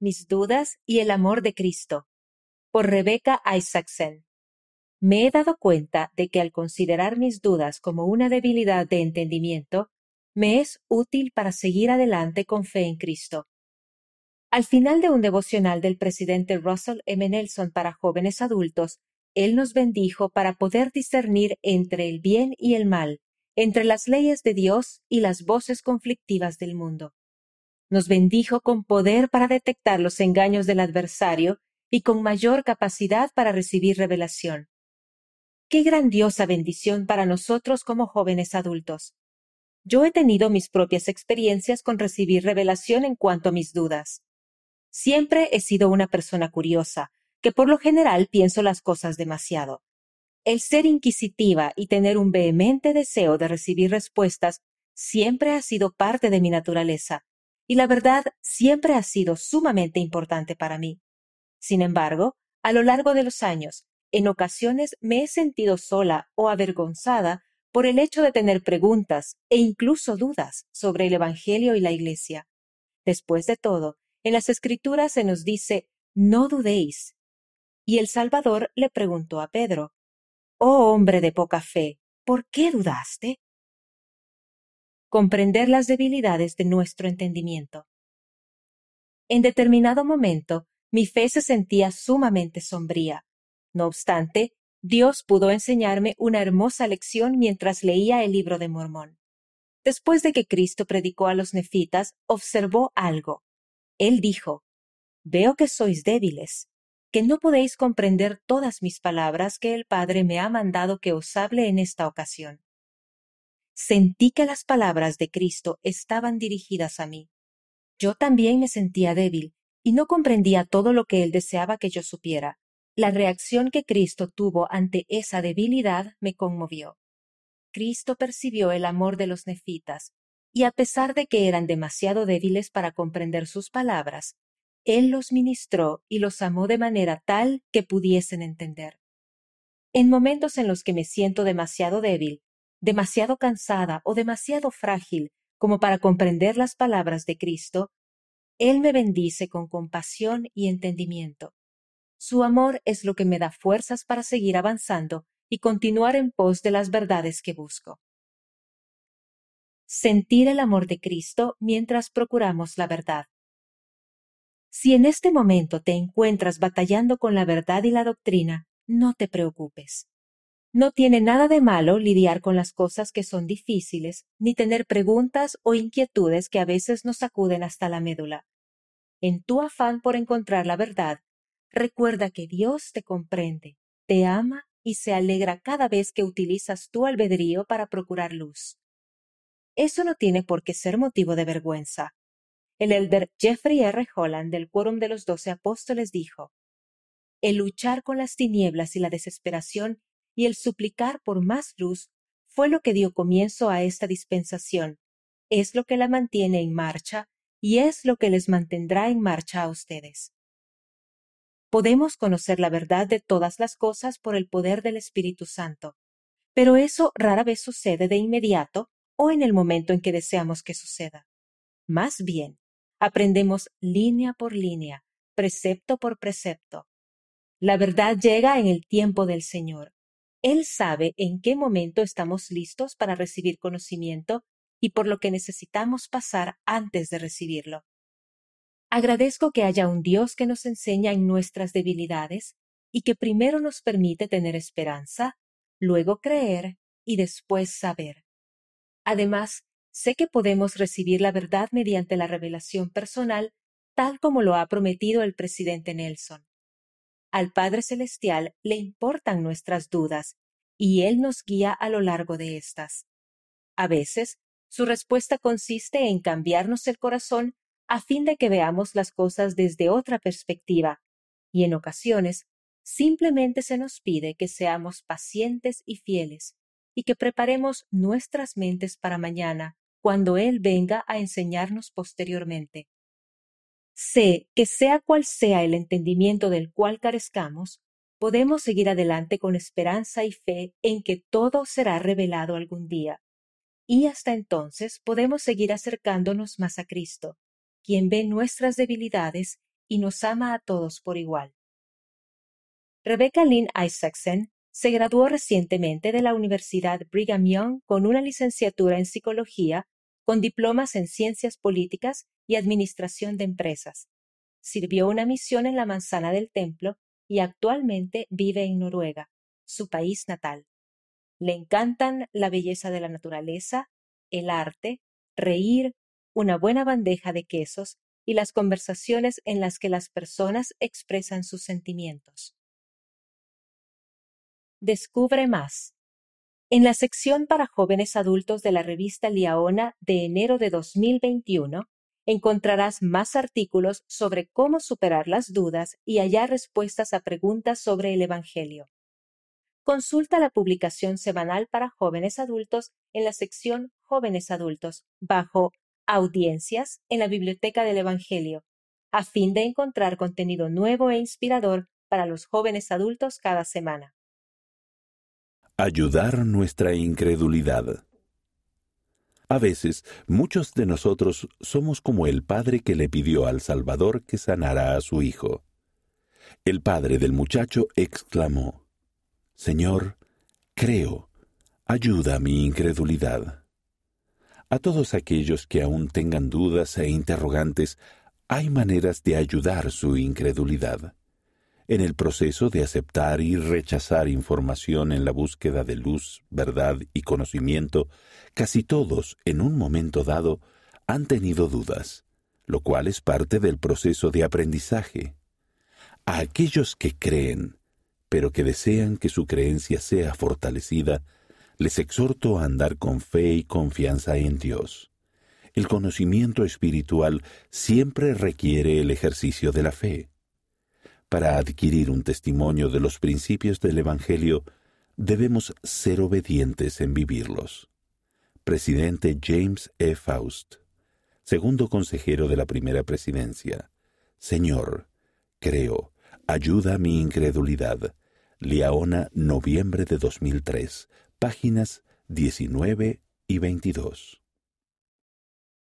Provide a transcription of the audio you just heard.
mis dudas y el amor de Cristo, por Rebecca Isaacson. Me he dado cuenta de que al considerar mis dudas como una debilidad de entendimiento, me es útil para seguir adelante con fe en Cristo. Al final de un devocional del presidente Russell M. Nelson para jóvenes adultos, él nos bendijo para poder discernir entre el bien y el mal, entre las leyes de Dios y las voces conflictivas del mundo. Nos bendijo con poder para detectar los engaños del adversario y con mayor capacidad para recibir revelación. Qué grandiosa bendición para nosotros como jóvenes adultos. Yo he tenido mis propias experiencias con recibir revelación en cuanto a mis dudas. Siempre he sido una persona curiosa, que por lo general pienso las cosas demasiado. El ser inquisitiva y tener un vehemente deseo de recibir respuestas siempre ha sido parte de mi naturaleza, y la verdad siempre ha sido sumamente importante para mí. Sin embargo, a lo largo de los años, en ocasiones me he sentido sola o avergonzada por el hecho de tener preguntas e incluso dudas sobre el Evangelio y la Iglesia. Después de todo, en las Escrituras se nos dice, no dudéis. Y el Salvador le preguntó a Pedro, Oh hombre de poca fe, ¿por qué dudaste? Comprender las debilidades de nuestro entendimiento. En determinado momento, mi fe se sentía sumamente sombría. No obstante, Dios pudo enseñarme una hermosa lección mientras leía el libro de Mormón. Después de que Cristo predicó a los nefitas, observó algo. Él dijo, Veo que sois débiles, que no podéis comprender todas mis palabras que el Padre me ha mandado que os hable en esta ocasión. Sentí que las palabras de Cristo estaban dirigidas a mí. Yo también me sentía débil y no comprendía todo lo que Él deseaba que yo supiera. La reacción que Cristo tuvo ante esa debilidad me conmovió. Cristo percibió el amor de los nefitas, y a pesar de que eran demasiado débiles para comprender sus palabras, él los ministró y los amó de manera tal que pudiesen entender. En momentos en los que me siento demasiado débil, demasiado cansada o demasiado frágil como para comprender las palabras de Cristo, Él me bendice con compasión y entendimiento. Su amor es lo que me da fuerzas para seguir avanzando y continuar en pos de las verdades que busco. Sentir el amor de Cristo mientras procuramos la verdad. Si en este momento te encuentras batallando con la verdad y la doctrina, no te preocupes. No tiene nada de malo lidiar con las cosas que son difíciles, ni tener preguntas o inquietudes que a veces nos sacuden hasta la médula. En tu afán por encontrar la verdad, recuerda que Dios te comprende, te ama y se alegra cada vez que utilizas tu albedrío para procurar luz. Eso no tiene por qué ser motivo de vergüenza. El elder Jeffrey R. Holland del Quórum de los Doce Apóstoles dijo, El luchar con las tinieblas y la desesperación y el suplicar por más luz fue lo que dio comienzo a esta dispensación, es lo que la mantiene en marcha y es lo que les mantendrá en marcha a ustedes. Podemos conocer la verdad de todas las cosas por el poder del Espíritu Santo, pero eso rara vez sucede de inmediato o en el momento en que deseamos que suceda. Más bien, Aprendemos línea por línea, precepto por precepto. La verdad llega en el tiempo del Señor. Él sabe en qué momento estamos listos para recibir conocimiento y por lo que necesitamos pasar antes de recibirlo. Agradezco que haya un Dios que nos enseña en nuestras debilidades y que primero nos permite tener esperanza, luego creer y después saber. Además, sé que podemos recibir la verdad mediante la revelación personal, tal como lo ha prometido el presidente Nelson. Al Padre Celestial le importan nuestras dudas, y Él nos guía a lo largo de estas. A veces, su respuesta consiste en cambiarnos el corazón a fin de que veamos las cosas desde otra perspectiva, y en ocasiones simplemente se nos pide que seamos pacientes y fieles, y que preparemos nuestras mentes para mañana, cuando Él venga a enseñarnos posteriormente. Sé que sea cual sea el entendimiento del cual carezcamos, podemos seguir adelante con esperanza y fe en que todo será revelado algún día. Y hasta entonces podemos seguir acercándonos más a Cristo, quien ve nuestras debilidades y nos ama a todos por igual. Rebecca Lynn Isaacson se graduó recientemente de la Universidad Brigham Young con una licenciatura en psicología, con diplomas en ciencias políticas y administración de empresas. Sirvió una misión en la Manzana del Templo y actualmente vive en Noruega, su país natal. Le encantan la belleza de la naturaleza, el arte, reír, una buena bandeja de quesos y las conversaciones en las que las personas expresan sus sentimientos. Descubre más. En la sección para jóvenes adultos de la revista Liaona de enero de 2021, encontrarás más artículos sobre cómo superar las dudas y hallar respuestas a preguntas sobre el Evangelio. Consulta la publicación semanal para jóvenes adultos en la sección Jóvenes Adultos, bajo Audiencias en la Biblioteca del Evangelio, a fin de encontrar contenido nuevo e inspirador para los jóvenes adultos cada semana. Ayudar nuestra incredulidad. A veces, muchos de nosotros somos como el padre que le pidió al Salvador que sanara a su hijo. El padre del muchacho exclamó, Señor, creo, ayuda a mi incredulidad. A todos aquellos que aún tengan dudas e interrogantes, hay maneras de ayudar su incredulidad en el proceso de aceptar y rechazar información en la búsqueda de luz, verdad y conocimiento, casi todos, en un momento dado, han tenido dudas, lo cual es parte del proceso de aprendizaje. A aquellos que creen, pero que desean que su creencia sea fortalecida, les exhorto a andar con fe y confianza en Dios. El conocimiento espiritual siempre requiere el ejercicio de la fe. Para adquirir un testimonio de los principios del Evangelio, debemos ser obedientes en vivirlos. Presidente James E. Faust, segundo consejero de la primera presidencia. Señor, creo, ayuda a mi incredulidad. Liaona, noviembre de 2003, páginas 19 y 22.